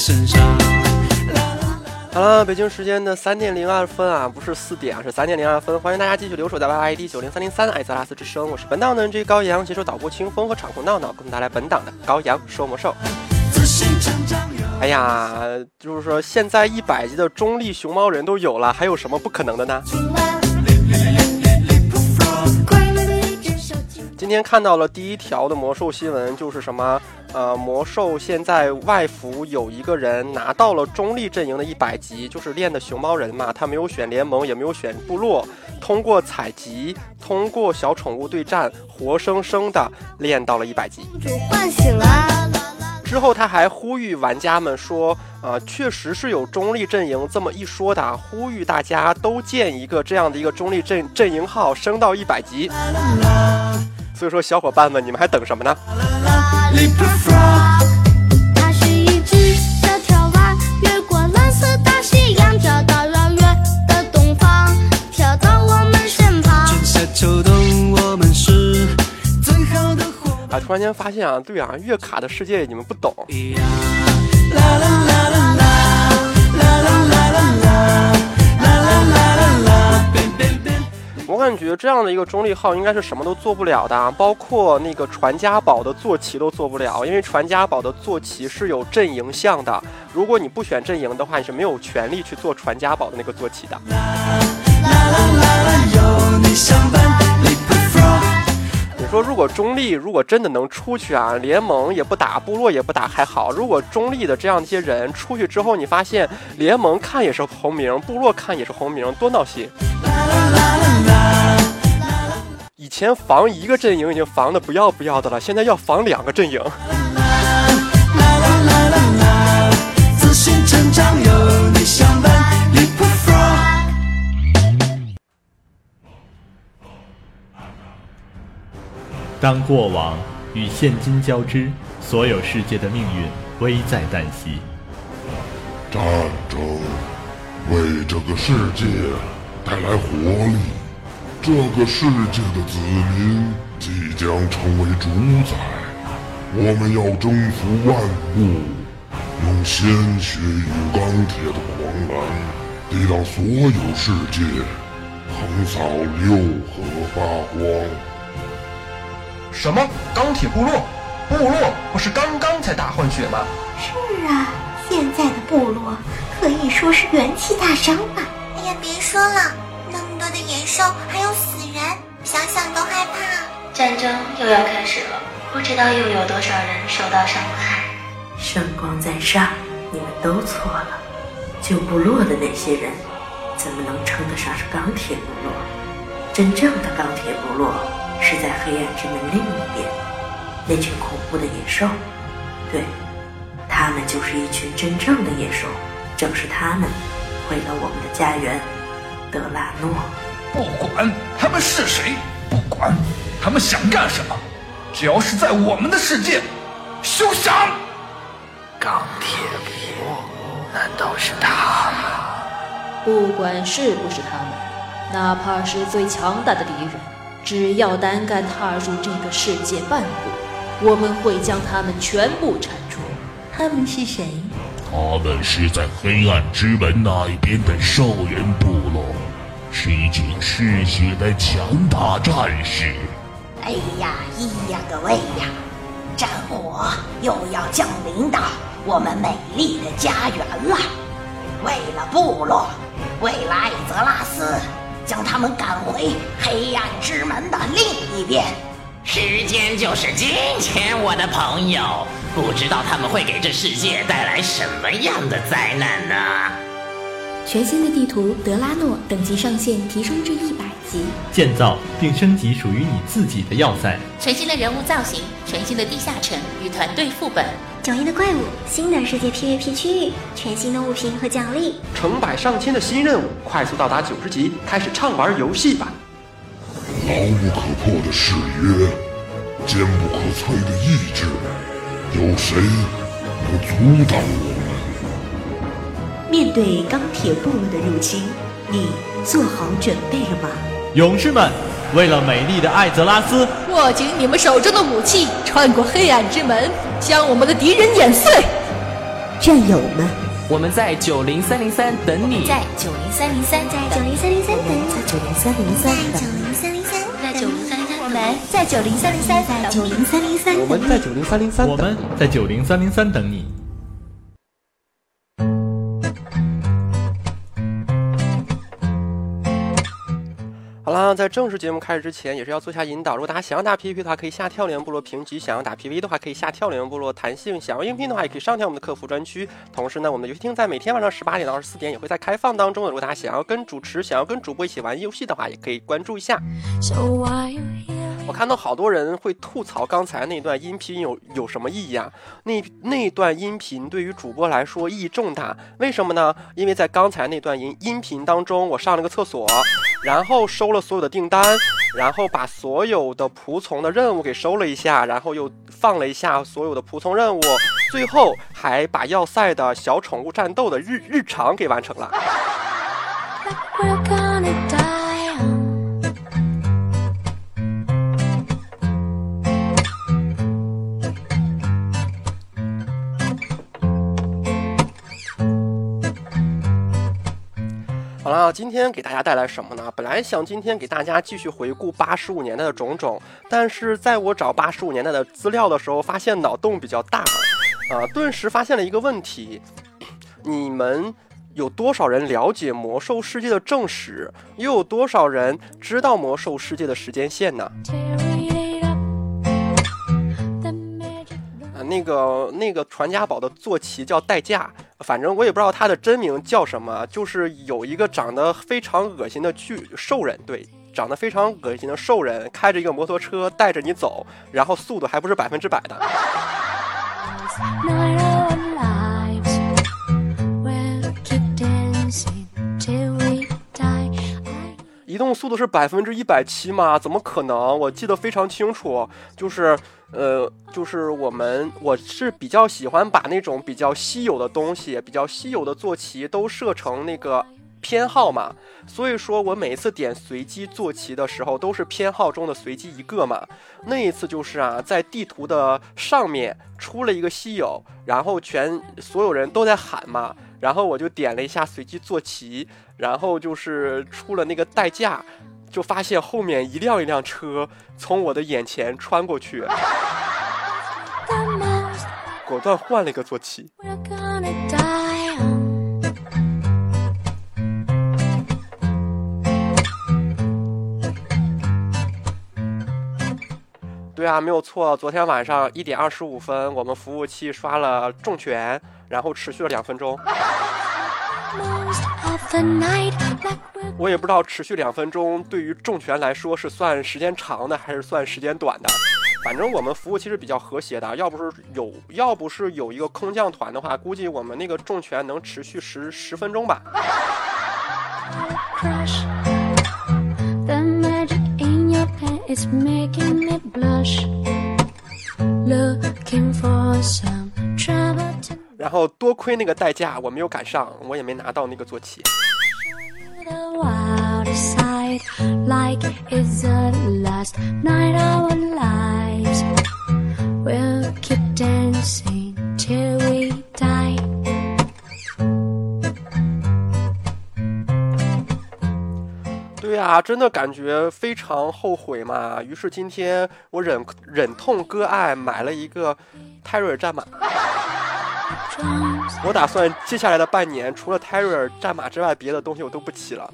身上。好了，北京时间的三点零二分啊，不是四点啊，是三点零二分。欢迎大家继续留守在 YID 九零三零三艾泽拉斯之声，我是本档的 NG 高阳，携手导播清风和场控闹闹，给我们带来本档的高阳说魔兽。哎呀，就是说现在一百级的中立熊猫人都有了，还有什么不可能的呢？天看到了第一条的魔兽新闻，就是什么？呃，魔兽现在外服有一个人拿到了中立阵营的一百级，就是练的熊猫人嘛，他没有选联盟，也没有选部落，通过采集，通过小宠物对战，活生生的练到了一百级。唤醒了。之后他还呼吁玩家们说，呃，确实是有中立阵营这么一说的，呼吁大家都建一个这样的一个中立阵阵营号，升到一百级。所以说，小伙伴们，你们还等什么呢？啊，突然间发现啊，对啊，月卡的世界你们不懂。我感觉这样的一个中立号应该是什么都做不了的，包括那个传家宝的坐骑都做不了，因为传家宝的坐骑是有阵营项的，如果你不选阵营的话，你是没有权利去做传家宝的那个坐骑的。你说如果中立如果真的能出去啊，联盟也不打，部落也不打还好，如果中立的这样一些人出去之后，你发现联盟看也是红名，部落看也是红名，多闹心。以前防一个阵营已经防的不要不要的了，现在要防两个阵营。当过往与现今交织，所有世界的命运危在旦夕。战争为这个世界带来活力。这个世界的子民即将成为主宰，我们要征服万物，用鲜血与钢铁的狂澜抵挡所有世界，横扫六合八荒。什么钢铁部落？部落不是刚刚才大换血吗？是啊，现在的部落可以说是元气大伤了。哎呀，别说了。多的野兽，还有死人，想想都害怕。战争又要开始了，不知道又有多少人受到伤害。圣光在上，你们都错了。旧部落的那些人，怎么能称得上是钢铁部落？真正的钢铁部落是在黑暗之门另一边，那群恐怖的野兽。对，他们就是一群真正的野兽，正是他们毁了我们的家园。德拉诺，不管他们是谁，不管他们想干什么，只要是在我们的世界，休想！钢铁部落，难道是他们？不管是不是他们，哪怕是最强大的敌人，只要胆敢踏入这个世界半步，我们会将他们全部铲除。他们是谁？他们是在黑暗之门那一边的兽人部落，是一群嗜血的强大战士。哎呀，咿呀各位呀！战火又要降临到我们美丽的家园了。为了部落，为了艾泽拉斯，将他们赶回黑暗之门的另一边。时间就是金钱，我的朋友。不知道他们会给这世界带来什么样的灾难呢？全新的地图德拉诺等级上限提升至一百级，建造并升级属于你自己的要塞。全新的人物造型，全新的地下城与团队副本，迥异的怪物，新的世界 PVP 区域，全新的物品和奖励，成百上千的新任务，快速到达九十级，开始畅玩游戏吧！牢不可破的誓约，坚不可摧的意志。有谁能阻挡我们？面对钢铁部落的入侵，你做好准备了吗？勇士们，为了美丽的艾泽拉斯，握紧你们手中的武器，穿过黑暗之门，将我们的敌人碾碎！战友们。我们在九零三零三等你，在九零三零三，在九零三零三等你，在九零三零三，在九零三零三，在九零三零三，我们在九零三零三，在九零三零三，我们在九零三零三，我们在九零三零三等你。好啦，在正式节目开始之前，也是要做下引导。如果大家想要打 PVP 的话，可以下跳联部落评级；想要打 PVE 的话，可以下跳联部落弹性；想要应聘的话，也可以上跳我们的客服专区。同时呢，我们的游戏厅在每天晚上十八点到二十四点也会在开放当中的。如果大家想要跟主持、想要跟主播一起玩游戏的话，也可以关注一下。我看到好多人会吐槽刚才那段音频有有什么意义啊？那那段音频对于主播来说意义重大，为什么呢？因为在刚才那段音音频当中，我上了个厕所，然后收了所有的订单，然后把所有的仆从的任务给收了一下，然后又放了一下所有的仆从任务，最后还把要塞的小宠物战斗的日日常给完成了。好了，今天给大家带来什么呢？本来想今天给大家继续回顾八十五年代的种种，但是在我找八十五年代的资料的时候，发现脑洞比较大，啊，顿时发现了一个问题：你们有多少人了解魔兽世界的正史？又有多少人知道魔兽世界的时间线呢？那个那个传家宝的坐骑叫代驾。反正我也不知道它的真名叫什么，就是有一个长得非常恶心的巨兽人，对，长得非常恶心的兽人，开着一个摩托车带着你走，然后速度还不是百分之百的。动速度是百分之一百七吗？怎么可能？我记得非常清楚，就是。呃，就是我们，我是比较喜欢把那种比较稀有的东西，比较稀有的坐骑都设成那个偏好嘛。所以说我每一次点随机坐骑的时候，都是偏好中的随机一个嘛。那一次就是啊，在地图的上面出了一个稀有，然后全所有人都在喊嘛，然后我就点了一下随机坐骑，然后就是出了那个代驾。就发现后面一辆一辆车从我的眼前穿过去，果断换了一个坐骑。对啊，没有错。昨天晚上一点二十五分，我们服务器刷了重拳，然后持续了两分钟。我也不知道持续两分钟对于重拳来说是算时间长的还是算时间短的。反正我们服务器是比较和谐的，要不是有要不是有一个空降团的话，估计我们那个重拳能持续十十分钟吧。然后多亏那个代驾，我没有赶上，我也没拿到那个坐骑。对啊，真的感觉非常后悔嘛。于是今天我忍忍痛割爱，买了一个泰瑞尔战马。我打算接下来的半年，除了泰瑞尔战马之外，别的东西我都不骑了。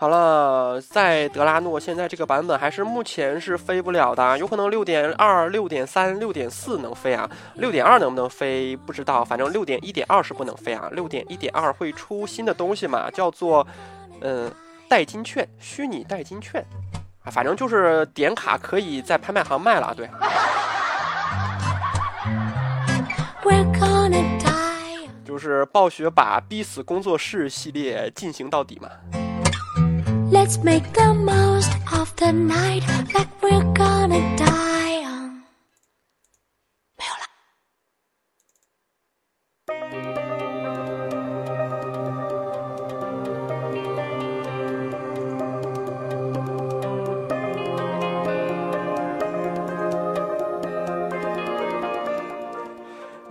好了，在德拉诺现在这个版本还是目前是飞不了的，有可能六点二、六点三、六点四能飞啊，六点二能不能飞不知道，反正六点一点二是不能飞啊，六点一点二会出新的东西嘛，叫做嗯代金券，虚拟代金券啊，反正就是点卡可以在拍卖行卖了，对。就是暴雪把逼死工作室系列进行到底嘛。Let's make the most of the night. Like we're gonna die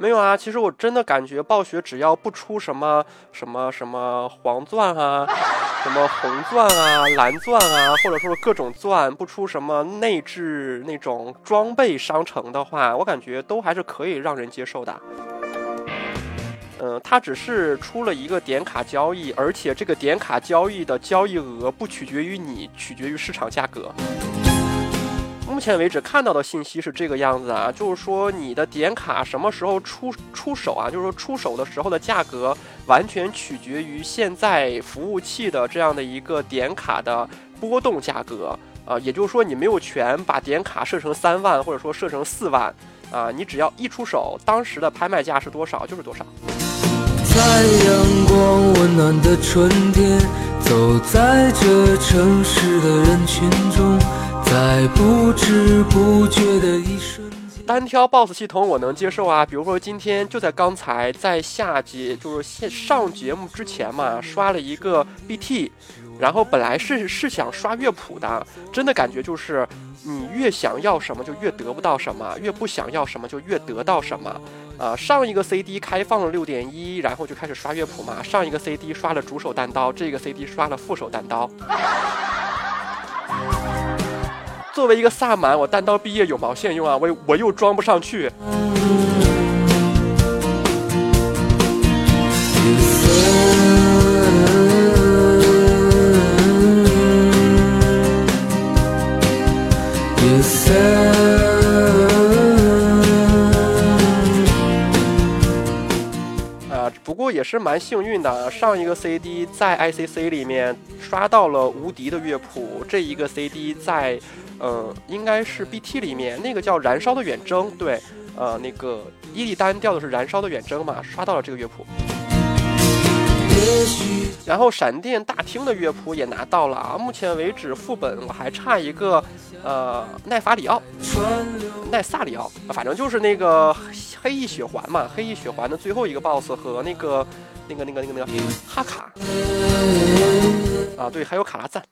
没有啊，其实我真的感觉暴雪只要不出什么什么什么黄钻啊，什么红钻啊、蓝钻啊，或者说各种钻，不出什么内置那种装备商城的话，我感觉都还是可以让人接受的。嗯，它只是出了一个点卡交易，而且这个点卡交易的交易额不取决于你，取决于市场价格。目前为止看到的信息是这个样子啊，就是说你的点卡什么时候出出手啊？就是说出手的时候的价格完全取决于现在服务器的这样的一个点卡的波动价格啊，也就是说你没有权把点卡设成三万或者说设成四万啊，你只要一出手，当时的拍卖价是多少就是多少。在阳光温暖的春天，走在这城市的人群中。在不知不觉的一瞬间，单挑 BOSS 系统我能接受啊。比如说今天就在刚才在下节就是上节目之前嘛，刷了一个 BT，然后本来是是想刷乐谱的，真的感觉就是你越想要什么就越得不到什么，越不想要什么就越得到什么。啊，上一个 CD 开放了六点一，然后就开始刷乐谱嘛。上一个 CD 刷了主手单刀，这个 CD 刷了副手单刀。作为一个萨满，我单刀毕业有毛线用啊！我我又装不上去。啊，不过也是蛮幸运的，上一个 CD 在 ICC 里面刷到了无敌的乐谱，这一个 CD 在。呃，应该是 BT 里面那个叫《燃烧的远征》，对，呃，那个伊利丹调的是《燃烧的远征》嘛，刷到了这个乐谱。然后闪电大厅的乐谱也拿到了啊，目前为止副本我还差一个，呃，奈法里奥，奈萨里奥，反正就是那个黑翼血环嘛，黑翼血环的最后一个 BOSS 和那个那个那个那个那个哈卡，啊，对，还有卡拉赞。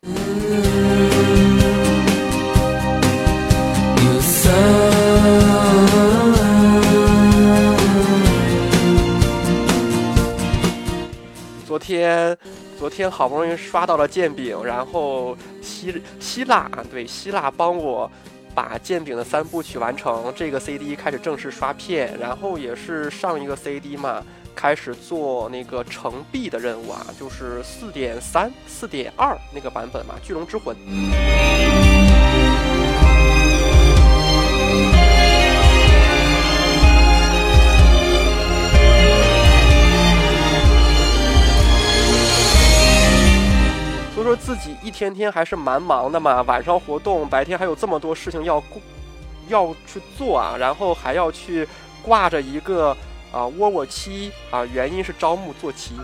昨天，昨天好不容易刷到了剑柄，然后希希腊对希腊帮我把剑柄的三部曲完成，这个 CD 开始正式刷片，然后也是上一个 CD 嘛，开始做那个成币的任务啊，就是四点三、四点二那个版本嘛，巨龙之魂。自己一天天还是蛮忙的嘛，晚上活动，白天还有这么多事情要要去做啊，然后还要去挂着一个啊窝窝七啊，原因是招募坐骑。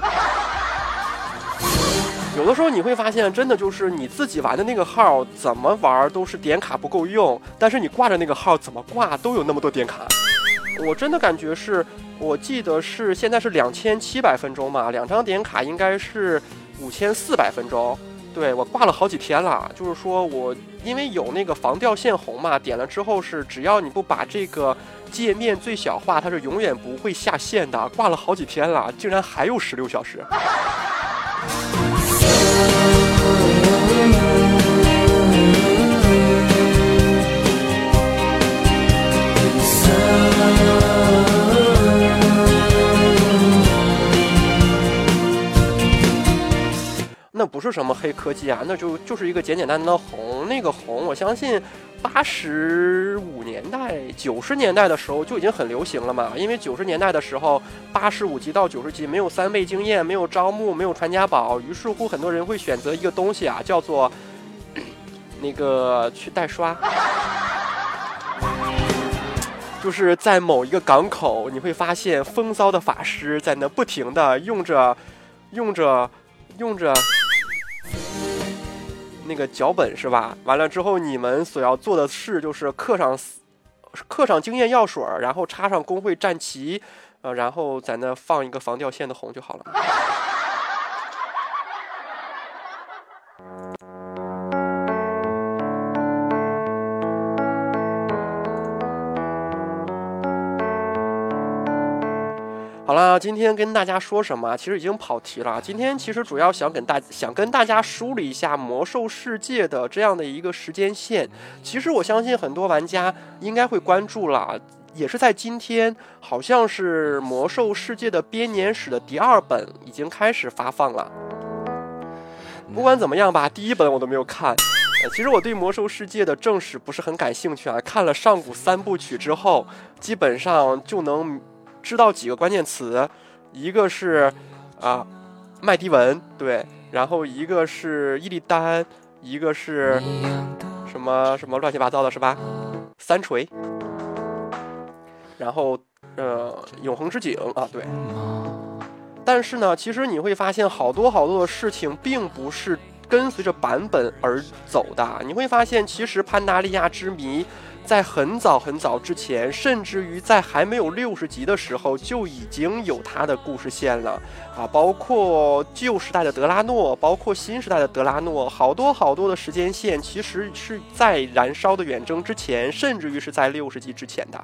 有的时候你会发现，真的就是你自己玩的那个号怎么玩都是点卡不够用，但是你挂着那个号怎么挂都有那么多点卡。我真的感觉是，我记得是现在是两千七百分钟嘛，两张点卡应该是五千四百分钟。对我挂了好几天了，就是说我因为有那个防掉线红嘛，点了之后是只要你不把这个界面最小化，它是永远不会下线的。挂了好几天了，竟然还有十六小时。那不是什么黑科技啊，那就就是一个简简单单的红。那个红，我相信八十五年代、九十年代的时候就已经很流行了嘛。因为九十年代的时候，八十五级到九十级没有三倍经验，没有招募，没有传家宝，于是乎很多人会选择一个东西啊，叫做那个去代刷。就是在某一个港口，你会发现风骚的法师在那不停的用着、用着、用着。那个脚本是吧？完了之后，你们所要做的事就是刻上刻上经验药水，然后插上工会战旗，呃，然后在那放一个防掉线的红就好了。好了，今天跟大家说什么？其实已经跑题了。今天其实主要想跟大想跟大家梳理一下魔兽世界的这样的一个时间线。其实我相信很多玩家应该会关注了，也是在今天，好像是魔兽世界的编年史的第二本已经开始发放了。不管怎么样吧，第一本我都没有看。其实我对魔兽世界的正史不是很感兴趣啊。看了上古三部曲之后，基本上就能知道几个关键词，一个是啊麦迪文，对，然后一个是伊利丹，一个是什么什么乱七八糟的，是吧？三锤，然后呃永恒之井啊，对。但是呢，其实你会发现好多好多的事情并不是跟随着版本而走的。你会发现，其实潘达利亚之谜在很早很早之前，甚至于在还没有六十集的时候，就已经有它的故事线了啊！包括旧时代的德拉诺，包括新时代的德拉诺，好多好多的时间线，其实是在燃烧的远征之前，甚至于是在六十集之前的。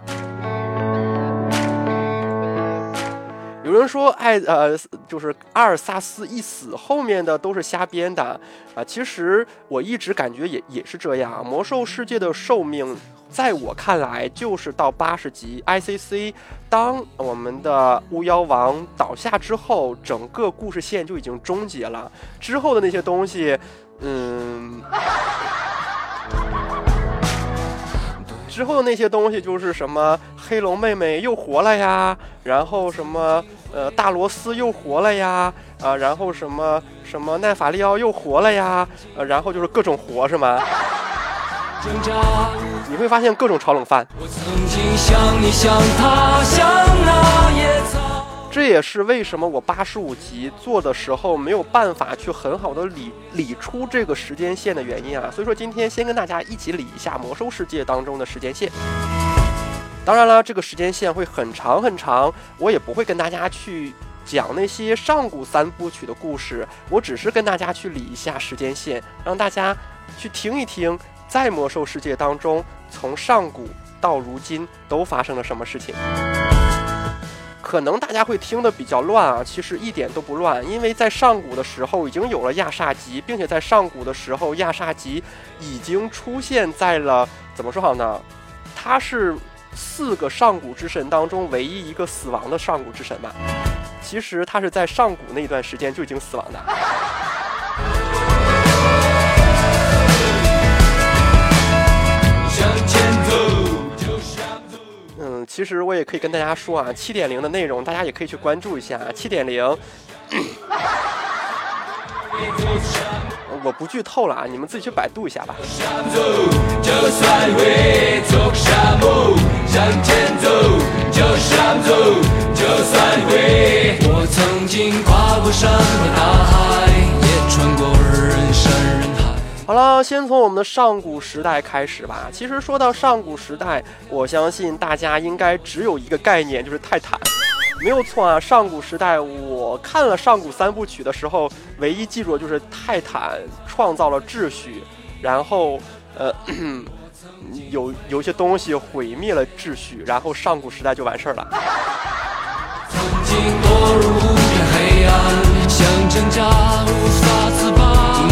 有人说，艾呃，就是阿尔萨斯一死，后面的都是瞎编的啊。其实我一直感觉也也是这样。魔兽世界的寿命，在我看来就是到八十级。ICC 当我们的巫妖王倒下之后，整个故事线就已经终结了。之后的那些东西，嗯。之后的那些东西就是什么黑龙妹妹又活了呀，然后什么呃大罗斯又活了呀，啊，然后什么什么奈法利奥又活了呀，呃，然后就是各种活是吗？你会发现各种炒冷饭。这也是为什么我八十五集做的时候没有办法去很好的理理出这个时间线的原因啊。所以说今天先跟大家一起理一下魔兽世界当中的时间线。当然了，这个时间线会很长很长，我也不会跟大家去讲那些上古三部曲的故事，我只是跟大家去理一下时间线，让大家去听一听，在魔兽世界当中，从上古到如今都发生了什么事情。可能大家会听得比较乱啊，其实一点都不乱，因为在上古的时候已经有了亚煞级，并且在上古的时候亚煞级已经出现在了怎么说好呢？他是四个上古之神当中唯一一个死亡的上古之神吧？其实他是在上古那段时间就已经死亡的。其实我也可以跟大家说啊，七点零的内容大家也可以去关注一下。七点零，我不剧透了啊，你们自己去百度一下吧。我曾经跨过山和大海，也穿过人山人海。好了，先从我们的上古时代开始吧。其实说到上古时代，我相信大家应该只有一个概念，就是泰坦，没有错啊。上古时代，我看了上古三部曲的时候，唯一记住的就是泰坦创造了秩序，然后呃，有有些东西毁灭了秩序，然后上古时代就完事儿了。曾经堕入无边黑暗，想挣扎无法自拔。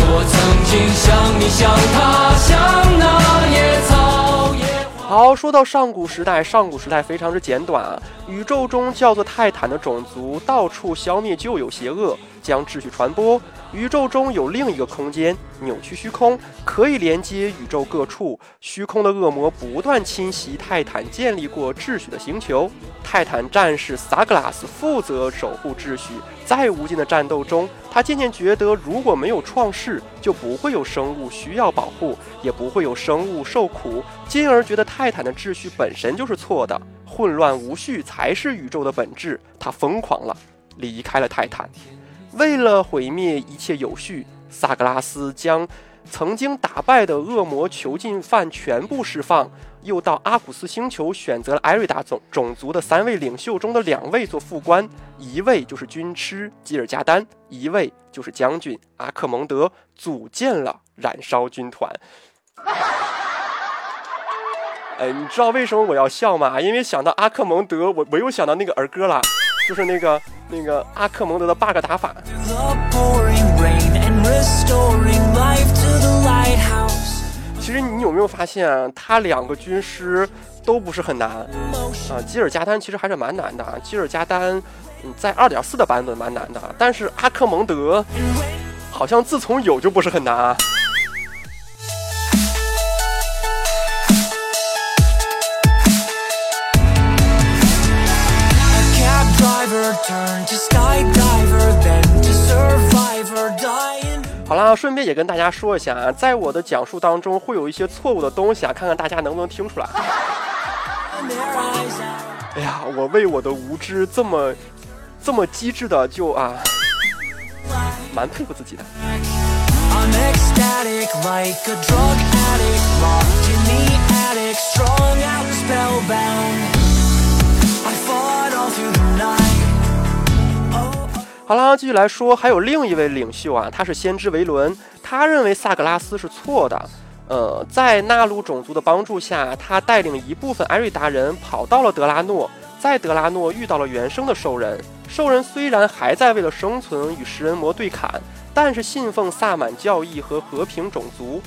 我曾经像你像他像那野草野花。好，说到上古时代，上古时代非常之简短啊。宇宙中叫做泰坦的种族到处消灭旧有邪恶，将秩序传播。宇宙中有另一个空间，扭曲虚空，可以连接宇宙各处。虚空的恶魔不断侵袭泰坦建立过秩序的星球。泰坦战士萨格拉斯负责守护秩序。在无尽的战斗中，他渐渐觉得，如果没有创世，就不会有生物需要保护，也不会有生物受苦，进而觉得泰坦的秩序本身就是错的，混乱无序才是宇宙的本质。他疯狂了，离开了泰坦。为了毁灭一切有序，萨格拉斯将曾经打败的恶魔囚禁犯全部释放，又到阿古斯星球选择了艾瑞达种种族的三位领袖中的两位做副官，一位就是军师基尔加丹，一位就是将军阿克蒙德，组建了燃烧军团。哎，你知道为什么我要笑吗？因为想到阿克蒙德，我我又想到那个儿歌了。就是那个那个阿克蒙德的 bug 打法。其实你有没有发现，他两个军师都不是很难啊？吉尔加丹其实还是蛮难的，吉尔加丹嗯在二点四的版本蛮难的，但是阿克蒙德好像自从有就不是很难啊。好啦，顺便也跟大家说一下啊，在我的讲述当中会有一些错误的东西啊，看看大家能不能听出来。哎呀，我为我的无知这么这么机智的就啊，蛮佩服自己的。好了，继续来说，还有另一位领袖啊，他是先知维伦，他认为萨格拉斯是错的。呃，在纳鲁种族的帮助下，他带领一部分艾瑞达人跑到了德拉诺，在德拉诺遇到了原生的兽人。兽人虽然还在为了生存与食人魔对砍，但是信奉萨满教义和和平种族。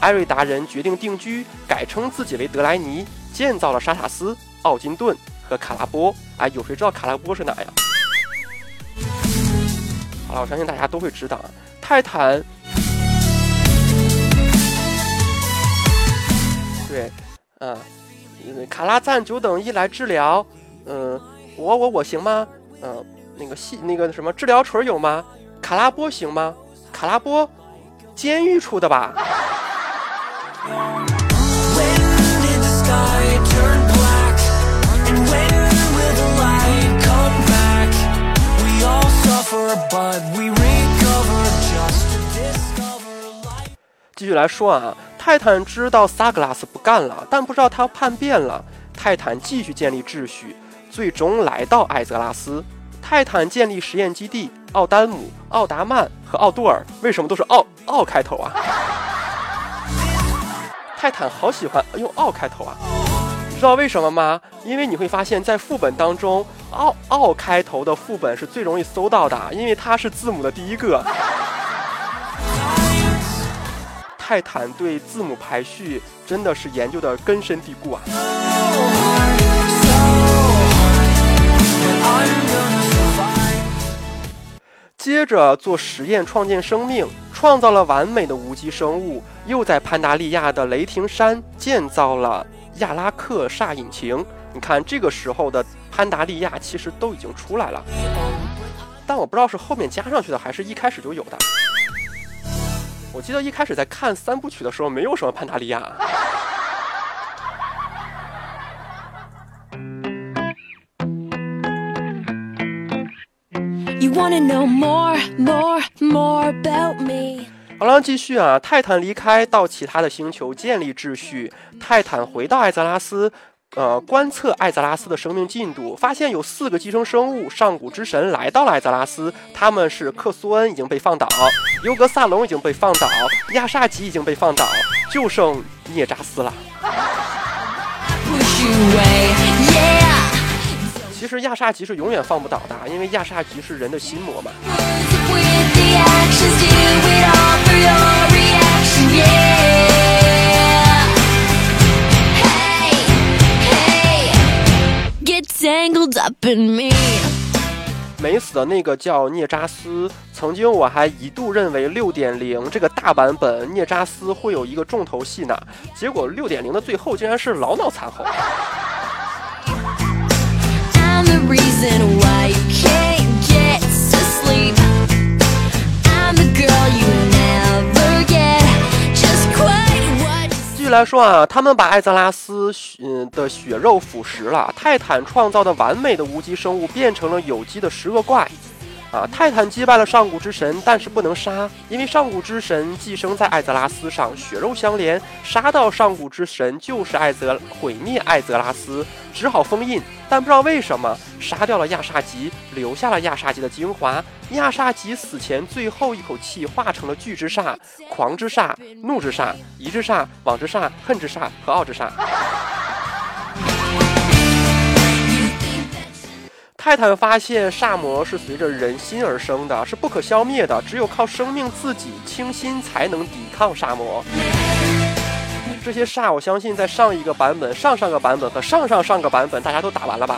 艾瑞达人决定定居，改称自己为德莱尼，建造了沙塔斯、奥金顿和卡拉波。哎，有谁知道卡拉波是哪呀？我相信大家都会知道啊，泰坦，对，嗯，卡拉赞九等一来治疗，嗯，我我我行吗？嗯，那个细那个什么治疗锤有吗？卡拉波行吗？卡拉波，监狱出的吧？继续来说啊，泰坦知道萨格拉斯不干了，但不知道他叛变了。泰坦继续建立秩序，最终来到艾泽拉斯。泰坦建立实验基地，奥丹姆、奥达曼和奥杜尔为什么都是奥奥开头啊？泰坦好喜欢用奥开头啊！知道为什么吗？因为你会发现在副本当中，奥奥开头的副本是最容易搜到的，因为它是字母的第一个。泰坦对字母排序真的是研究的根深蒂固啊！接着做实验，创建生命，创造了完美的无机生物，又在潘达利亚的雷霆山建造了亚拉克萨引擎。你看，这个时候的潘达利亚其实都已经出来了，但我不知道是后面加上去的，还是一开始就有的。我记得一开始在看三部曲的时候，没有什么潘达利亚。好了，继续啊！泰坦离开，到其他的星球建立秩序。泰坦回到艾泽拉斯。呃，观测艾泽拉斯的生命进度，发现有四个寄生生物上古之神来到了艾泽拉斯，他们是克苏恩已经被放倒，尤格萨隆已经被放倒，亚萨吉已经被放倒，就剩涅扎斯了。其实亚萨吉是永远放不倒的，因为亚萨吉是人的心魔嘛。没死的那个叫涅扎斯，曾经我还一度认为六点零这个大版本涅扎斯会有一个重头戏呢，结果六点零的最后竟然是老脑残后。来说啊，他们把艾泽拉斯嗯的血肉腐蚀了。泰坦创造的完美的无机生物变成了有机的食恶怪。啊，泰坦击败了上古之神，但是不能杀，因为上古之神寄生在艾泽拉斯上，血肉相连，杀到上古之神就是艾泽毁灭艾泽拉斯，只好封印。但不知道为什么杀掉了亚萨吉，留下了亚萨吉的精华。亚萨吉死前最后一口气化成了巨之煞、狂之煞、怒之煞、疑之煞、往之煞、恨之煞和傲之煞。泰坦发现煞魔是随着人心而生的，是不可消灭的，只有靠生命自己清心才能抵抗煞魔。这些煞，我相信在上一个版本、上上个版本和上上上个版本，大家都打完了吧？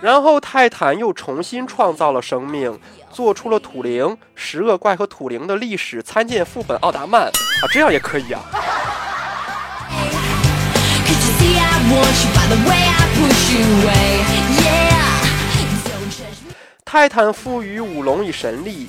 然后泰坦又重新创造了生命，做出了土灵、十恶怪和土灵的历史参见副本奥达曼啊，这样也可以啊。泰坦赋予五龙以神力：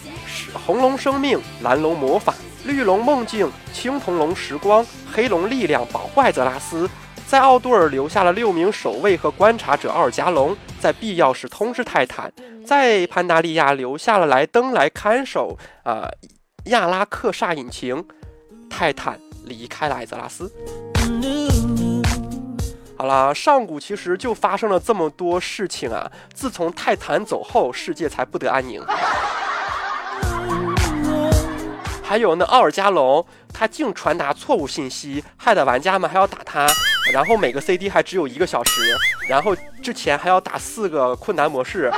红龙生命，蓝龙魔法，绿龙梦境，青铜龙时光，黑龙力量，保护艾泽拉斯。在奥杜尔留下了六名守卫和观察者奥尔加龙，在必要时通知泰坦。在潘达利亚留下了莱登来看守啊亚拉克煞引擎。泰坦离开了艾泽拉斯。好了，上古其实就发生了这么多事情啊！自从泰坦走后，世界才不得安宁。还有那奥尔加龙，他竟传达错误信息，害得玩家们还要打他。然后每个 CD 还只有一个小时，然后之前还要打四个困难模式。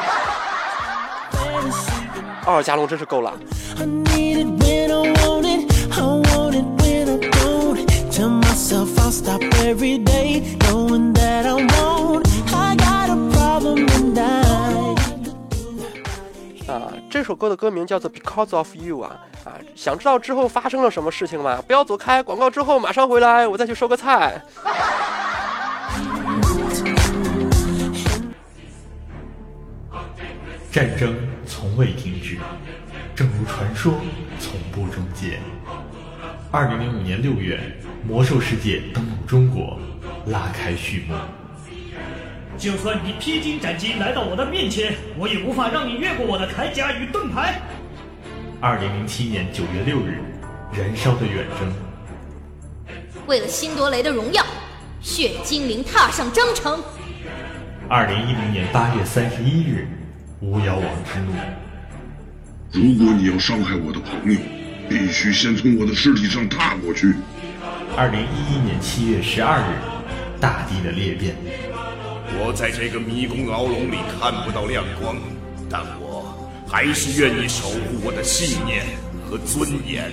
奥尔加龙真是够了。这首歌的歌名叫做《Because of You》啊啊！想知道之后发生了什么事情吗？不要走开，广告之后马上回来，我再去收个菜。战争从未停止，正如传说从不终结。二零零五年六月，魔兽世界登陆中国，拉开序幕。就算你披荆斩棘来到我的面前，我也无法让你越过我的铠甲与盾牌。二零零七年九月六日，燃烧的远征。为了辛多雷的荣耀，血精灵踏上征程。二零一零年八月三十一日，巫妖王之怒。如果你要伤害我的朋友，必须先从我的尸体上踏过去。二零一一年七月十二日，大地的裂变。我在这个迷宫牢笼里看不到亮光，但我还是愿意守护我的信念和尊严。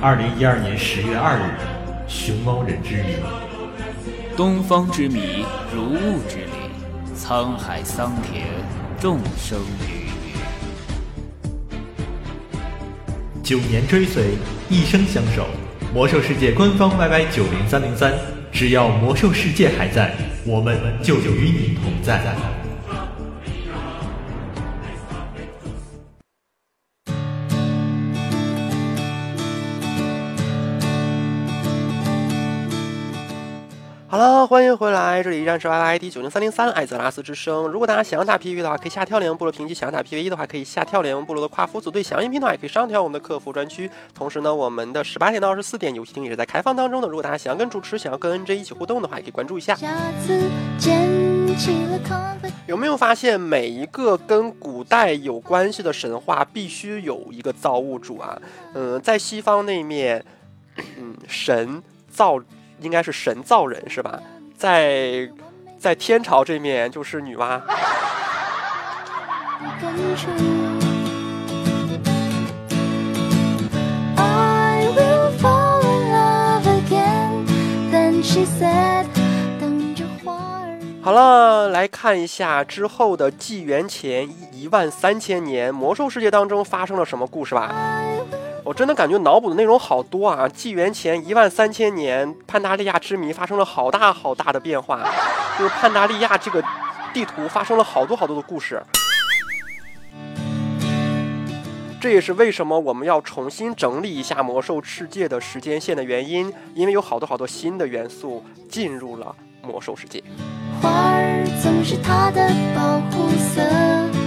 二零一二年十月二日，熊猫人之谜。东方之谜，如雾之里，沧海桑田，众生鱼鱼。九年追随，一生相守。魔兽世界官方 YY 九零三零三。只要魔兽世界还在，我们就与你同在。了，欢迎回来，这里依然是 YYD 九零三零三艾泽拉斯之声。如果大家想要打 PVE 的话，可以下跳联盟部落评级；想要打 PVE 的话，可以下跳联盟部落的跨服组队。想要音频的话，也可以上跳我们的客服专区。同时呢，我们的十八点到二十四点游戏厅也是在开放当中的。如果大家想要跟主持、想要跟 NJ 一起互动的话，也可以关注一下。有没有发现，每一个跟古代有关系的神话必须有一个造物主啊？嗯，在西方那面，嗯，神造。应该是神造人是吧？在在天朝这面就是女娲。好了，来看一下之后的纪元前一万三千年魔兽世界当中发生了什么故事吧。我真的感觉脑补的内容好多啊！纪元前一万三千年，潘达利亚之谜发生了好大好大的变化，就是潘达利亚这个地图发生了好多好多的故事。这也是为什么我们要重新整理一下魔兽世界的时间线的原因，因为有好多好多新的元素进入了魔兽世界。花儿总是它的保护色。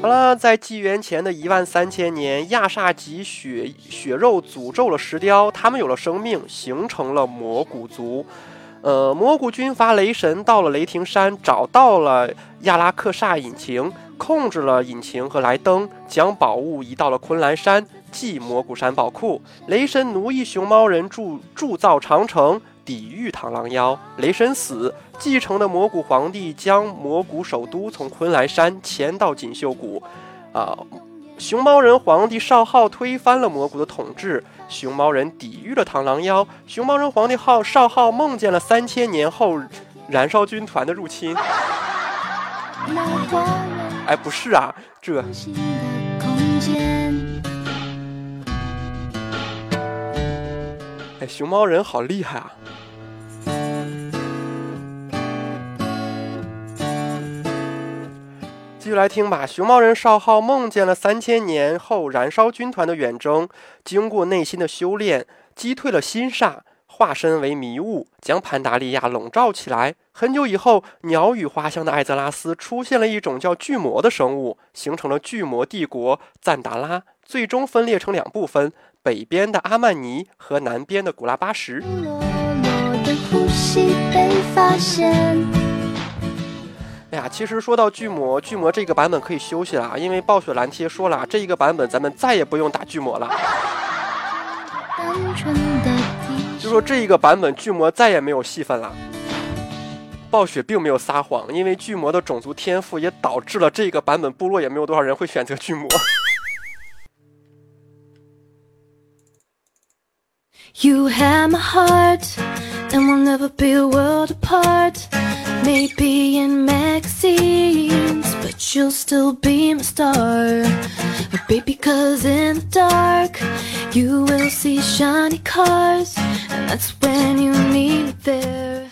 好了，在纪元前的一万三千年，亚萨吉血血肉诅咒了石雕，他们有了生命，形成了魔古族。呃，魔古军阀雷神到了雷霆山，找到了亚拉克煞引擎，控制了引擎和莱登，将宝物移到了昆仑山即魔古山宝库。雷神奴役熊猫人铸铸造长城，抵御螳螂妖。雷神死，继承的魔古皇帝将魔古首都从昆仑山迁到锦绣谷。啊，熊猫人皇帝少昊推翻了魔古的统治，熊猫人抵御了螳螂妖。熊猫人皇帝号少昊梦见了三千年后燃烧军团的入侵。哎，不是啊，这。哎，熊猫人好厉害啊！继续来听吧。熊猫人少昊梦见了三千年后燃烧军团的远征，经过内心的修炼，击退了心煞。化身为迷雾，将潘达利亚笼罩起来。很久以后，鸟语花香的艾泽拉斯出现了一种叫巨魔的生物，形成了巨魔帝国赞达拉，最终分裂成两部分：北边的阿曼尼和南边的古拉巴什。哎呀，其实说到巨魔，巨魔这个版本可以休息了，因为暴雪蓝贴说了，这一个版本咱们再也不用打巨魔了。就说这一个版本巨魔再也没有戏份了。暴雪并没有撒谎，因为巨魔的种族天赋也导致了这个版本部落也没有多少人会选择巨魔。You have my heart, and we'll never be a world apart. Maybe in magazines, but you'll still be my star. Baby, cause in the dark, you will see shiny cars, and that's when you need me there.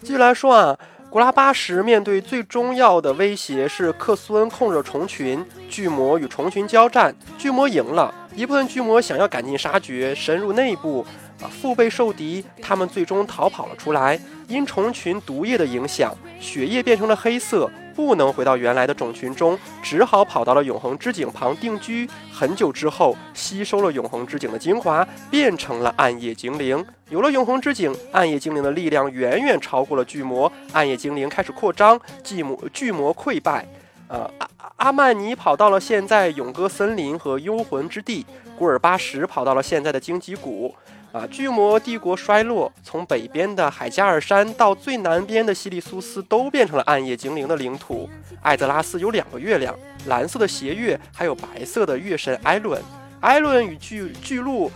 继续来说啊，古拉巴什面对最重要的威胁是克苏恩控制虫群，巨魔与虫群交战，巨魔赢了。一部分巨魔想要赶尽杀绝，深入内部，啊，腹背受敌，他们最终逃跑了出来。因虫群毒液的影响，血液变成了黑色，不能回到原来的种群中，只好跑到了永恒之井旁定居。很久之后，吸收了永恒之井的精华，变成了暗夜精灵。有了永恒之井，暗夜精灵的力量远远超过了巨魔，暗夜精灵开始扩张，巨魔巨魔溃败。呃，阿阿曼尼跑到了现在永歌森林和幽魂之地，古尔巴什跑到了现在的荆棘谷。啊，巨魔帝国衰落，从北边的海加尔山到最南边的西里苏斯，都变成了暗夜精灵的领土。艾泽拉斯有两个月亮，蓝色的斜月，还有白色的月神艾伦。艾伦与巨巨鹿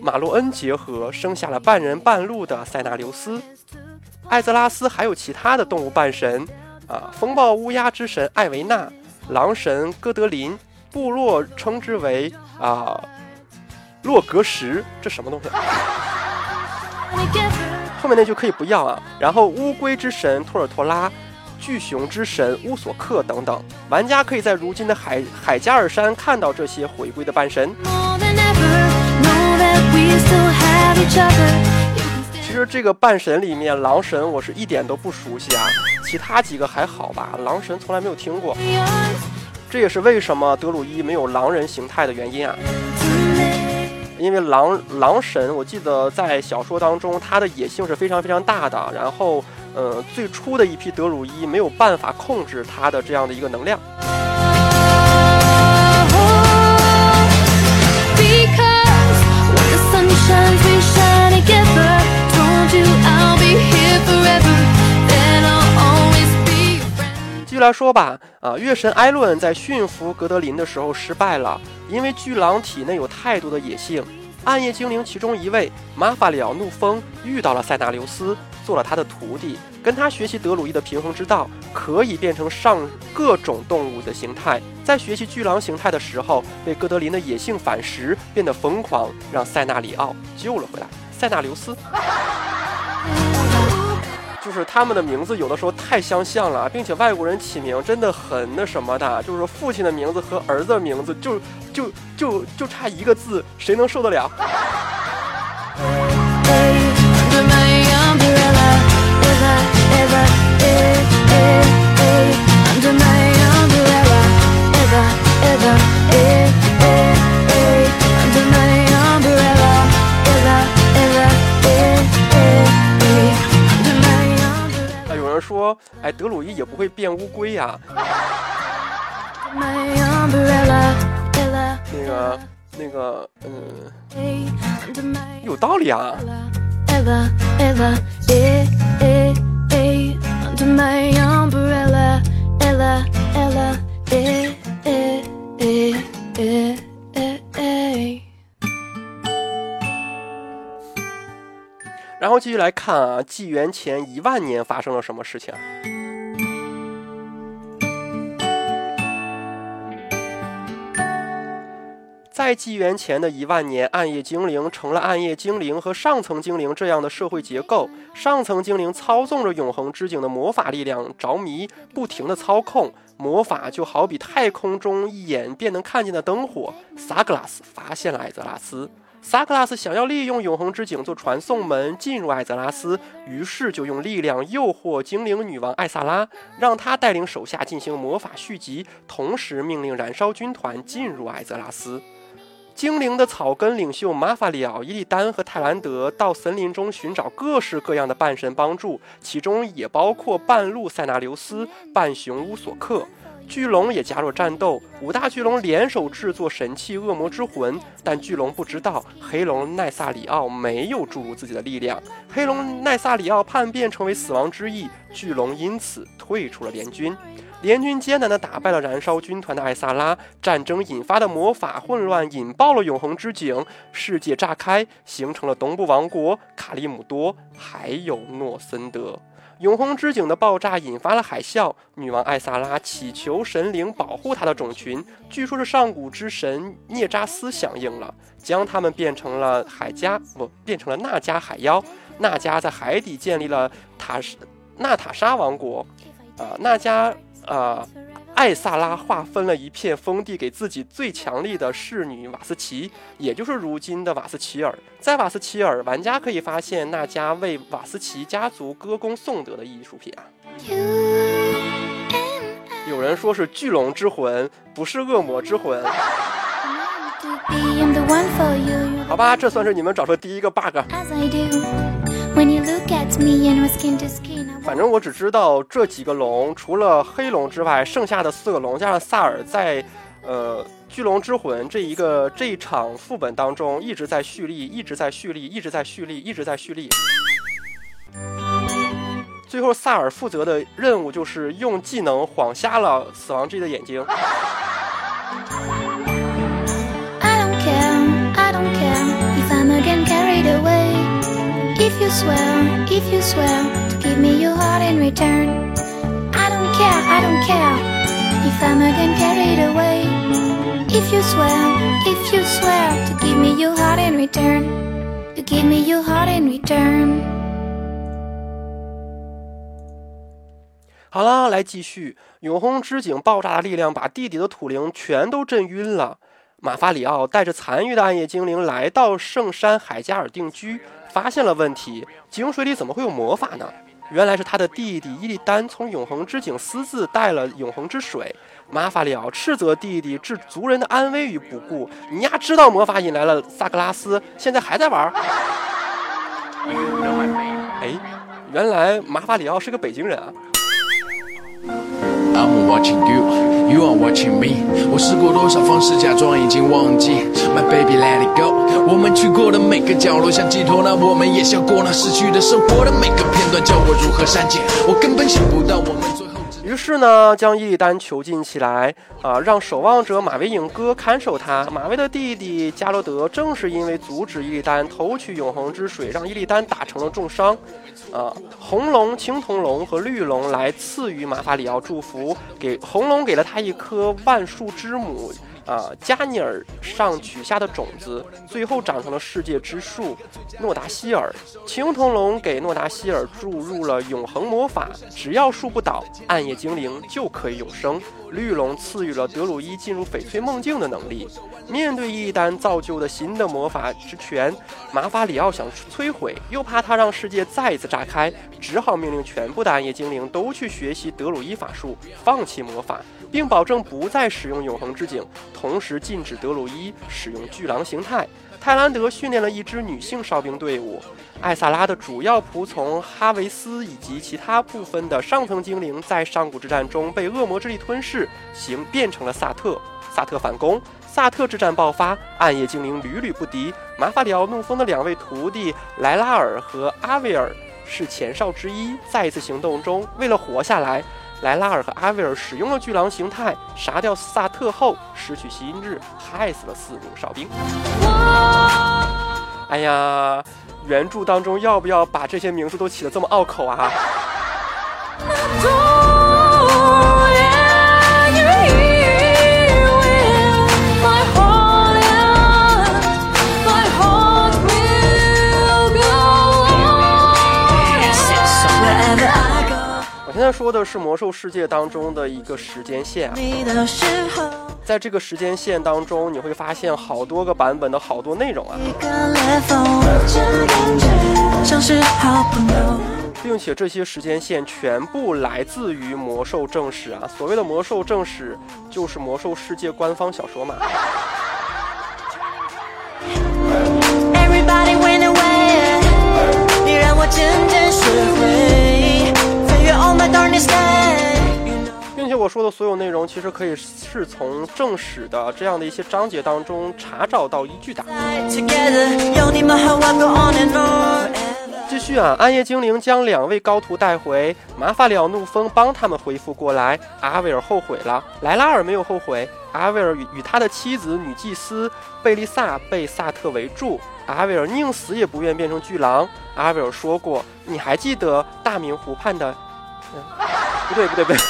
马洛恩结合，生下了半人半鹿的塞纳留斯。艾泽拉斯还有其他的动物半神。啊，风暴乌鸦之神艾维纳，狼神戈德林，部落称之为啊洛格什，这什么东西？后面那句可以不要啊。然后乌龟之神托尔托拉，巨熊之神乌索克等等，玩家可以在如今的海海加尔山看到这些回归的半神。其实这个半神里面，狼神我是一点都不熟悉啊，其他几个还好吧，狼神从来没有听过。这也是为什么德鲁伊没有狼人形态的原因啊，因为狼狼神，我记得在小说当中，他的野性是非常非常大的，然后呃，最初的一批德鲁伊没有办法控制他的这样的一个能量。继续来说吧，啊，月神艾伦在驯服格德林的时候失败了，因为巨狼体内有太多的野性。暗夜精灵其中一位玛法里奥怒风遇到了塞纳留斯，做了他的徒弟，跟他学习德鲁伊的平衡之道，可以变成上各种动物的形态。在学习巨狼形态的时候，被哥德林的野性反噬，变得疯狂，让塞纳里奥救了回来。塞纳留斯。就是他们的名字有的时候太相像了，并且外国人起名真的很那什么的，就是父亲的名字和儿子的名字就就就就差一个字，谁能受得了？说，哎，德鲁伊也不会变乌龟呀。那个那个，嗯，有道理啊。然后继续来看啊，纪元前一万年发生了什么事情？在纪元前的一万年，暗夜精灵成了暗夜精灵和上层精灵这样的社会结构。上层精灵操纵着永恒之井的魔法力量，着迷，不停的操控魔法，就好比太空中一眼便能看见的灯火。萨格拉斯发现了艾泽拉斯，萨格拉斯想要利用永恒之井做传送门进入艾泽拉斯，于是就用力量诱惑精灵女王艾萨拉，让她带领手下进行魔法续集，同时命令燃烧军团进入艾泽拉斯。精灵的草根领袖玛法里奥、伊利丹和泰兰德到森林中寻找各式各样的半神帮助，其中也包括半鹿塞纳留斯、半熊乌索克。巨龙也加入战斗，五大巨龙联手制作神器恶魔之魂，但巨龙不知道黑龙奈萨里奥没有注入自己的力量。黑龙奈萨里奥叛变成为死亡之翼，巨龙因此退出了联军。联军艰难地打败了燃烧军团的艾萨拉，战争引发的魔法混乱引爆了永恒之井，世界炸开，形成了东部王国、卡利姆多，还有诺森德。永恒之井的爆炸引发了海啸，女王艾萨拉祈求神灵保护她的种群，据说是上古之神涅扎斯响应了，将他们变成了海加不变成了纳加海妖。纳加在海底建立了塔纳塔莎王国，啊，纳加。啊，艾萨拉划分了一片封地给自己最强力的侍女瓦斯奇，也就是如今的瓦斯奇尔。在瓦斯奇尔，玩家可以发现那家为瓦斯奇家族歌功颂德的艺术品啊。有人说是巨龙之魂，不是恶魔之魂。好吧，这算是你们找出第一个 bug。反正我只知道这几个龙，除了黑龙之外，剩下的四个龙加上萨尔，在呃巨龙之魂这一个这一场副本当中一直在蓄力，一直在蓄力，一直在蓄力，一直在蓄力。最后萨尔负责的任务就是用技能晃瞎了死亡之翼的眼睛。Swear, if you swear to give me your heart in return, I don't care, I don't care if I'm again carried away. If you swear, if you swear to give me your heart in return, to give me your heart in return. 好了，来继续。永恒之井爆炸的力量把地底的土灵全都震晕了。马法里奥带着残余的暗夜精灵来到圣山海加尔定居。发现了问题，井水里怎么会有魔法呢？原来是他的弟弟伊利丹从永恒之井私自带了永恒之水。马法里奥斥责弟弟置族人的安危于不顾。你丫知道魔法引来了萨格拉斯，现在还在玩？哎，原来马法里奥是个北京人啊。I'm watching you, you are watching me。我试过多少方式假装已经忘记，My baby let it go。我们去过的每个角落像寄托，那我们也笑过那逝去的生活的每个片段，叫我如何删减？我根本想不到我们最后。于是呢，将伊利丹囚禁起来，啊，让守望者马维影哥看守他。马维的弟弟加罗德正是因为阻止伊利丹偷取永恒之水，让伊利丹打成了重伤。啊，红龙、青铜龙和绿龙来赐予马法里奥祝福，给红龙给了他一颗万树之母。啊，加尼尔上取下的种子，最后长成了世界之树诺达希尔。青铜龙给诺达希尔注入了永恒魔法，只要树不倒，暗夜精灵就可以永生。绿龙赐予了德鲁伊进入翡翠梦境的能力。面对一丹造就的新的魔法之泉，马法里奥想摧毁，又怕它让世界再一次炸开，只好命令全部的暗夜精灵都去学习德鲁伊法术，放弃魔法。并保证不再使用永恒之井，同时禁止德鲁伊使用巨狼形态。泰兰德训练了一支女性哨兵队伍。艾萨拉的主要仆从哈维斯以及其他部分的上层精灵在上古之战中被恶魔之力吞噬，形变成了萨特。萨特反攻，萨特之战爆发，暗夜精灵屡屡不敌。马法里奥怒风的两位徒弟莱拉尔和阿维尔是前哨之一。在一次行动中，为了活下来，莱拉尔和阿维尔使用了巨狼形态，杀掉萨特后失去心智，害死了四名哨兵。哎呀，原著当中要不要把这些名字都起得这么拗口啊？在说的是魔兽世界当中的一个时间线啊，在这个时间线当中，你会发现好多个版本的好多内容啊，并且这些时间线全部来自于魔兽正史啊。所谓的魔兽正史，就是魔兽世界官方小说嘛。Everybody went away，你让我渐渐学会并且我说的所有内容，其实可以是从正史的这样的一些章节当中查找到依据的。继续啊，暗夜精灵将两位高徒带回，马法里奥怒风帮他们恢复过来。阿维尔后悔了，莱拉尔没有后悔。阿维尔与与他的妻子女祭司贝丽萨被萨特围住，阿维尔宁死也不愿变成巨狼。阿维尔说过：“你还记得大明湖畔的……不对不对不对。”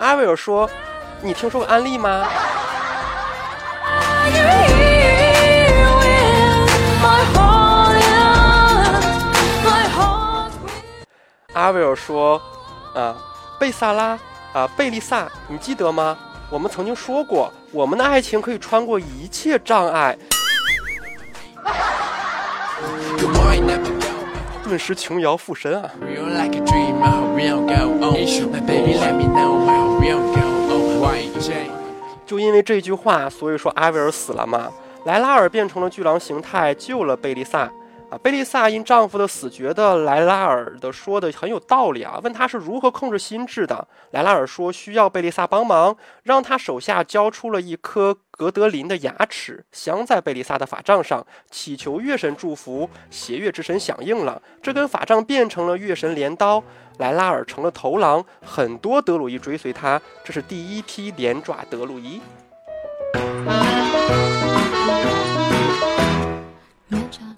阿维尔说：“你听说过安利吗？”阿维尔说：“啊，贝萨拉，啊，贝丽萨，你记得吗？我们曾经说过，我们的爱情可以穿过一切障碍。” 顿时琼瑶附身啊！就因为这句话，所以说阿维尔死了嘛。莱拉尔变成了巨狼形态，救了贝利萨。啊，贝丽萨因丈夫的死觉得莱拉尔的说的很有道理啊，问他是如何控制心智的。莱拉尔说需要贝丽萨帮忙，让他手下交出了一颗格德林的牙齿，镶在贝丽萨的法杖上，祈求月神祝福。邪月之神响应了，这根法杖变成了月神镰刀，莱拉尔成了头狼，很多德鲁伊追随他，这是第一批连爪德鲁伊。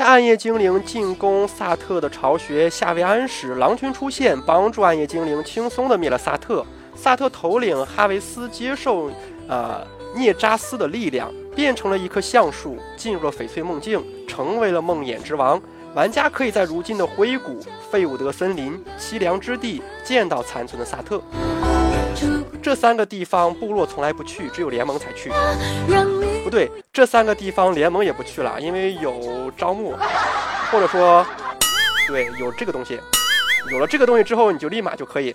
在暗夜精灵进攻萨特的巢穴夏维安时，狼群出现，帮助暗夜精灵轻松的灭了萨特。萨特头领哈维斯接受呃涅扎斯的力量，变成了一棵橡树，进入了翡翠梦境，成为了梦魇之王。玩家可以在如今的灰谷、费伍德森林、凄凉之地见到残存的萨特。这三个地方部落从来不去，只有联盟才去。对，这三个地方联盟也不去了，因为有招募，或者说，对，有这个东西。有了这个东西之后，你就立马就可以。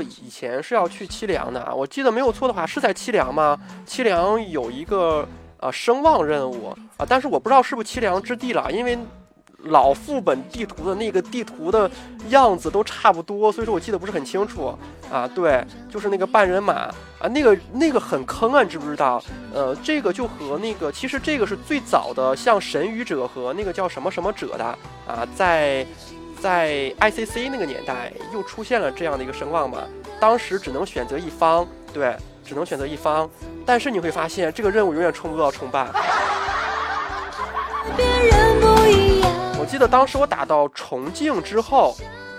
以前是要去凄凉的啊，我记得没有错的话是在凄凉吗？凄凉有一个呃声望任务啊，但是我不知道是不是凄凉之地了，因为老副本地图的那个地图的样子都差不多，所以说我记得不是很清楚啊。对，就是那个半人马啊，那个那个很坑啊，你知不知道？呃，这个就和那个其实这个是最早的像神语者和那个叫什么什么者的啊，在。在 ICC 那个年代，又出现了这样的一个声望嘛？当时只能选择一方，对，只能选择一方。但是你会发现，这个任务永远冲不到称霸。我我记得当时我打到重庆之后，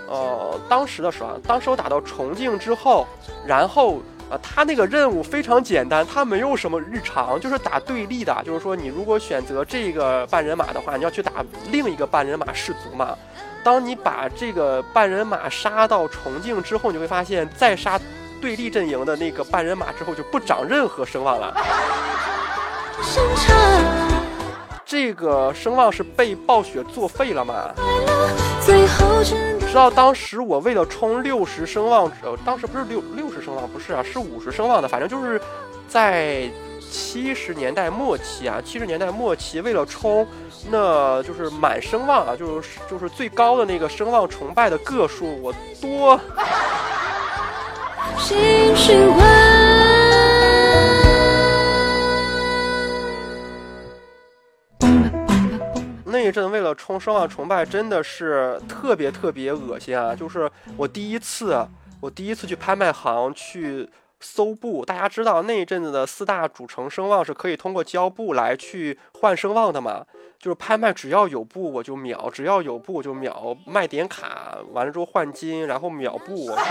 呃，当时的时候，当时我打到重庆之后，然后。啊，他那个任务非常简单，他没有什么日常，就是打对立的。就是说，你如果选择这个半人马的话，你要去打另一个半人马氏族嘛。当你把这个半人马杀到重庆之后，你会发现，再杀对立阵营的那个半人马之后，就不长任何声望了。这个声望是被暴雪作废了吗？知道当时我为了冲六十声望，呃，当时不是六六十声望，不是啊，是五十声望的，反正就是在七十年代末期啊，七十年代末期为了冲，那就是满声望啊，就是就是最高的那个声望崇拜的个数，我多。那一阵为了冲声望崇拜，真的是特别特别恶心啊！就是我第一次，我第一次去拍卖行去搜布，大家知道那一阵子的四大主城声望是可以通过交布来去换声望的嘛？就是拍卖只要有布我就秒，只要有布我就秒，卖点卡完了之后换金，然后秒布。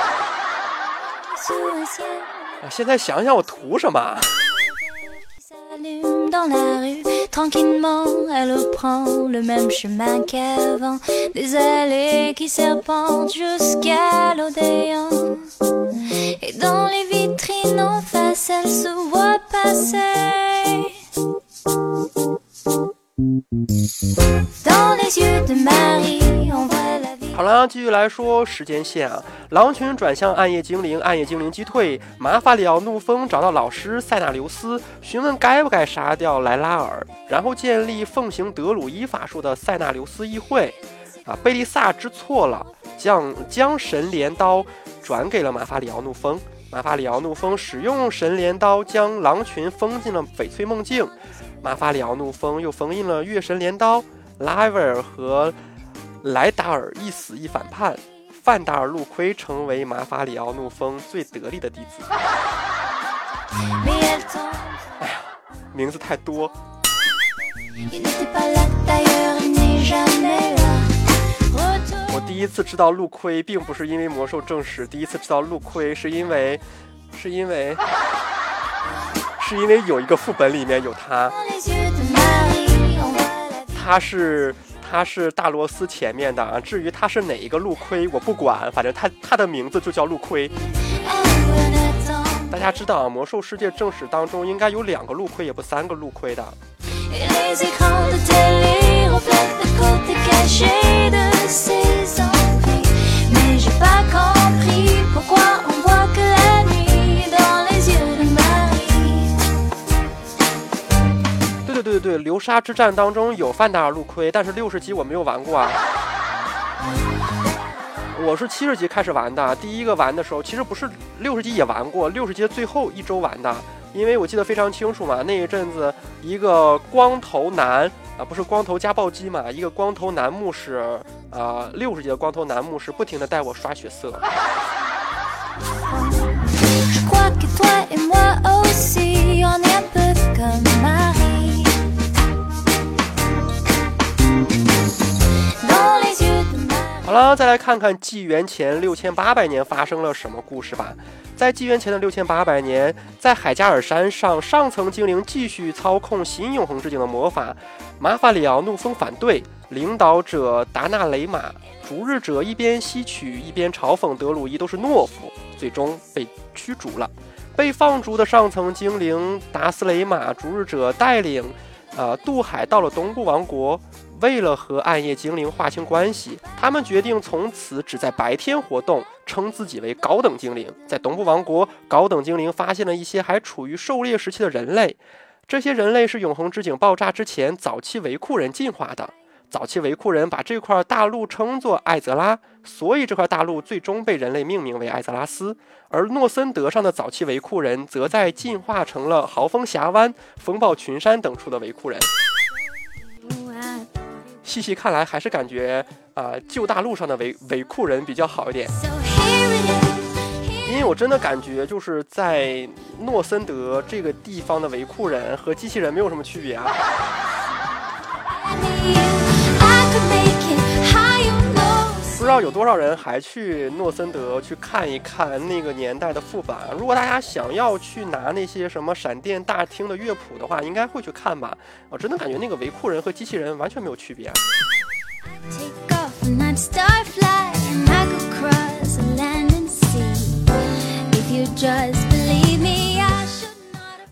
啊，现在想想我图什么？dans la rue, tranquillement, elle reprend le même chemin qu'avant. Des allées qui serpentent jusqu'à l'Odéon. Et dans les vitrines en face, elle se voit passer. Dans les yeux de Marie, 好了，继续来说时间线啊。狼群转向暗夜精灵，暗夜精灵击退马法里奥怒风，找到老师塞纳留斯，询问该不该杀掉莱拉尔，然后建立奉行德鲁伊法术的塞纳留斯议会。啊，贝利萨知错了，将将神镰刀转给了马法里奥怒风。马法里奥怒风使用神镰刀将狼群封进了翡翠梦境。马法里奥怒风又封印了月神镰刀拉维尔和。莱达尔一死一反叛，范达尔路亏成为马法里奥怒风最得力的弟子。哎呀，名字太多。我第一次知道陆亏，并不是因为魔兽正史，第一次知道陆亏是因为，是因为，是因为有一个副本里面有他，他是。他是大螺丝前面的啊，至于他是哪一个陆盔，我不管，反正他他的名字就叫陆盔。大家知道啊，魔兽世界正史当中应该有两个陆盔，也不三个陆盔的。流沙之战当中有范达尔路亏，但是六十级我没有玩过啊。我是七十级开始玩的，第一个玩的时候其实不是六十级也玩过，六十级的最后一周玩的，因为我记得非常清楚嘛，那一阵子一个光头男啊，不是光头加暴击嘛，一个光头男牧师啊，六十级的光头男牧师不停的带我刷血色。好了，再来看看纪元前六千八百年发生了什么故事吧。在纪元前的六千八百年，在海加尔山上，上层精灵继续操控新永恒之井的魔法。马法里奥怒风反对，领导者达纳雷玛、逐日者一边吸取一边嘲讽德鲁伊都是懦夫，最终被驱逐了。被放逐的上层精灵达斯雷玛、逐日者带领，呃，渡海到了东部王国。为了和暗夜精灵划清关系，他们决定从此只在白天活动，称自己为高等精灵。在东部王国，高等精灵发现了一些还处于狩猎时期的人类，这些人类是永恒之井爆炸之前早期维库人进化的。早期维库人把这块大陆称作艾泽拉，所以这块大陆最终被人类命名为艾泽拉斯。而诺森德上的早期维库人，则在进化成了豪风峡湾、风暴群山等处的维库人。细细看来，还是感觉啊，旧大陆上的维维库人比较好一点。因为我真的感觉，就是在诺森德这个地方的维库人和机器人没有什么区别啊。不知道有多少人还去诺森德去看一看那个年代的副本。如果大家想要去拿那些什么闪电大厅的乐谱的话，应该会去看吧。我真的感觉那个维库人和机器人完全没有区别。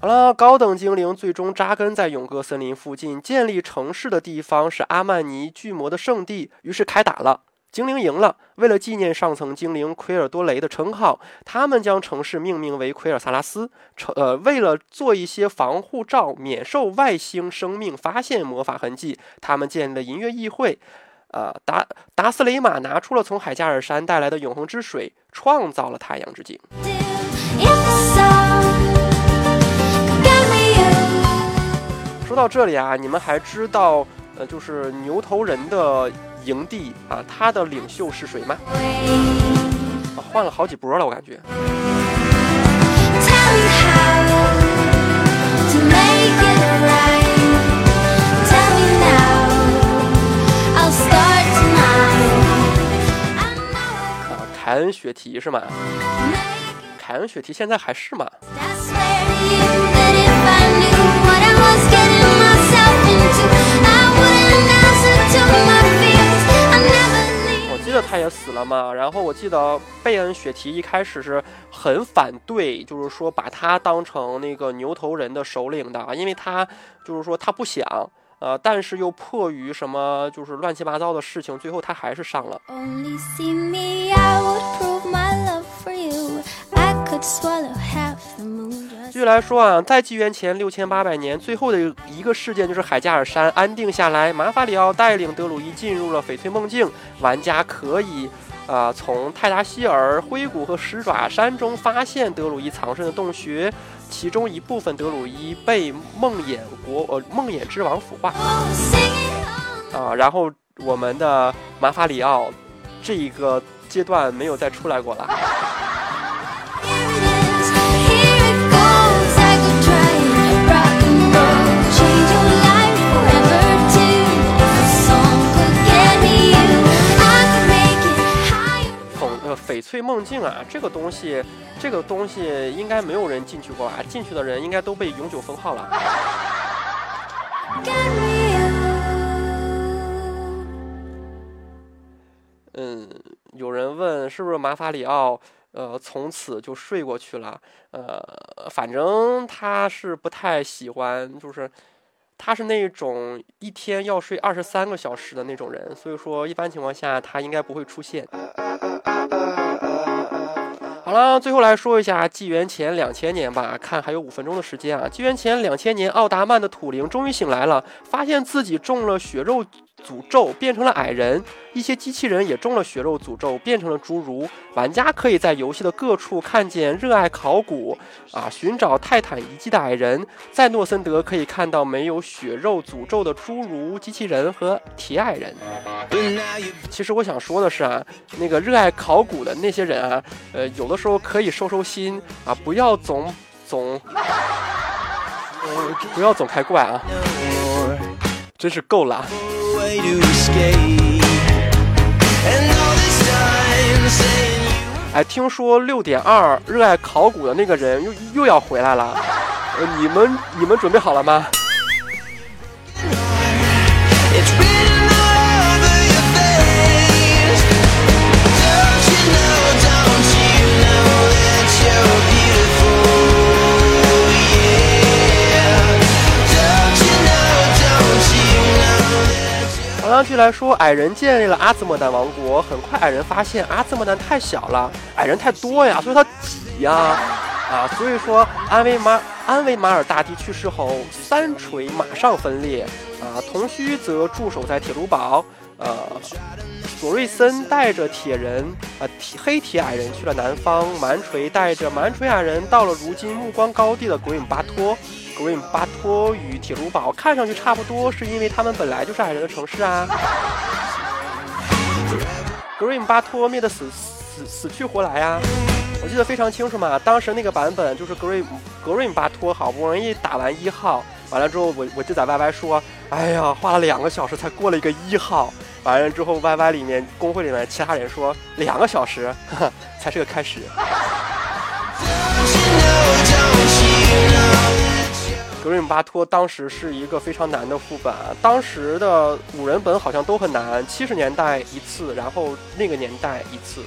好了，高等精灵最终扎根在永歌森林附近，建立城市的地方是阿曼尼巨魔的圣地。于是开打了，精灵赢了。为了纪念上层精灵奎尔多雷的称号，他们将城市命名为奎尔萨拉斯。城呃，为了做一些防护罩，免受外星生命发现魔法痕迹，他们建立了音乐议会。呃，达达斯雷玛拿出了从海加尔山带来的永恒之水，创造了太阳之井。说到这里啊，你们还知道，呃，就是牛头人的营地啊，他的领袖是谁吗？啊，换了好几波了，我感觉。啊，凯恩·雪提是吗？凯恩·雪提现在还是吗？我记得他也死了嘛，然后我记得贝恩·雪提一开始是很反对，就是说把他当成那个牛头人的首领的，因为他就是说他不想，呃，但是又迫于什么就是乱七八糟的事情，最后他还是上了。继续来说啊，在纪元前六千八百年，最后的一个事件就是海加尔山安定下来，马法里奥带领德鲁伊进入了翡翠梦境，玩家可以啊从泰达希尔、灰谷和石爪山中发现德鲁伊藏身的洞穴，其中一部分德鲁伊被梦魇国呃梦魇之王腐化啊，然后我们的马法里奥这一个阶段没有再出来过了。翡翠梦境啊，这个东西，这个东西应该没有人进去过吧？进去的人应该都被永久封号了。嗯，有人问是不是马法里奥，呃，从此就睡过去了？呃，反正他是不太喜欢，就是他是那种一天要睡二十三个小时的那种人，所以说一般情况下他应该不会出现。好了，最后来说一下纪元前两千年吧，看还有五分钟的时间啊。纪元前两千年，奥达曼的土灵终于醒来了，发现自己中了血肉诅咒，变成了矮人。一些机器人也中了血肉诅咒，变成了侏儒。玩家可以在游戏的各处看见热爱考古啊，寻找泰坦遗迹的矮人。在诺森德可以看到没有血肉诅咒的侏儒机器人和铁矮人。其实我想说的是啊，那个热爱考古的那些人啊，呃，有的时候可以收收心啊，不要总总，不要总开怪啊，真是够了。哎，听说六点二热爱考古的那个人又又要回来了，呃，你们你们准备好了吗？继续来说，矮人建立了阿兹莫丹王国。很快，矮人发现阿兹莫丹太小了，矮人太多呀，所以他挤呀，啊，所以说安维马安维马尔大帝去世后，三锤马上分裂，啊，铜须则驻守在铁卢堡，呃，索瑞森带着铁人，呃，铁黑铁矮人去了南方，蛮锤带着蛮锤矮人到了如今目光高地的古影巴托。格林巴托与铁卢堡看上去差不多，是因为他们本来就是矮人的城市啊。格林巴托灭的死死死去活来啊！我记得非常清楚嘛，当时那个版本就是格瑞格瑞巴托好不容易打完一号，完了之后，我我就在 YY 说，哎呀，花了两个小时才过了一个一号。完了之后，YY 里面公会里面其他人说，两个小时呵呵 才是个开始。格瑞姆巴托当时是一个非常难的副本，当时的五人本好像都很难，七十年代一次，然后那个年代一次。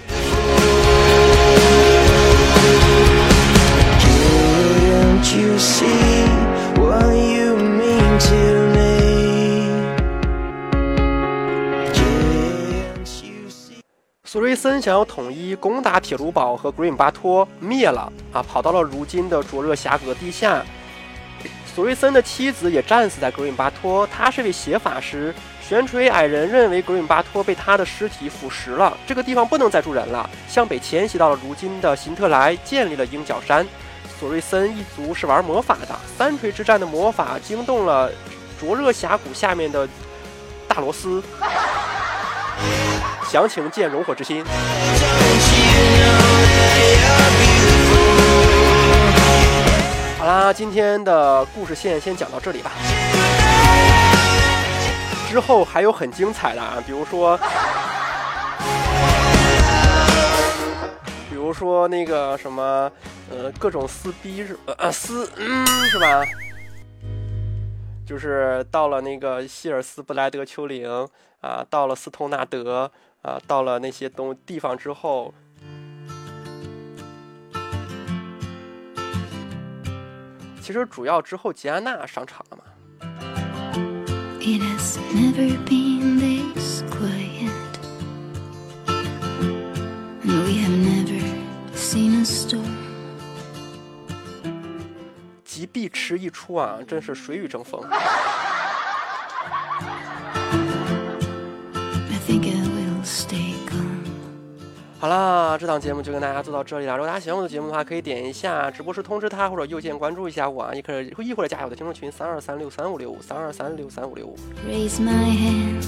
索瑞森想要统一攻打铁卢堡和格瑞姆巴托，灭了啊，跑到了如今的灼热峡谷地下。索瑞森的妻子也战死在格瑞巴托，他是位邪法师。悬垂矮人认为格瑞巴托被他的尸体腐蚀了，这个地方不能再住人了，向北迁徙到了如今的辛特莱，建立了鹰角山。索瑞森一族是玩魔法的，三锤之战的魔法惊动了灼热峡谷下面的大罗斯。详情见熔火之心。好啦，今天的故事线先讲到这里吧。之后还有很精彩的啊，比如说，比如说那个什么，呃，各种撕逼是呃撕嗯是吧？就是到了那个希尔斯布莱德丘陵啊，到了斯通纳德啊，到了那些东地方之后。其实主要之后吉安娜上场了嘛。It has never been this quiet. And we have never seen a storm. 极碧池一出啊，真是水雨争锋。好啦，这档节目就跟大家做到这里了。如果大家喜欢我的节目的话，可以点一下直播时通知他，或者右键关注一下我，啊，也可以亦或者加入我的听众群三二三六三五六五三二三六三五六。Raise my hand.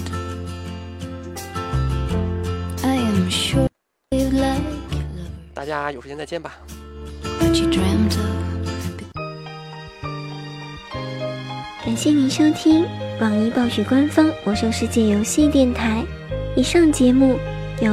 I am sure you like 大家有时间再见吧。感谢您收听网易暴雪官方《魔兽世界》游戏电台。以上节目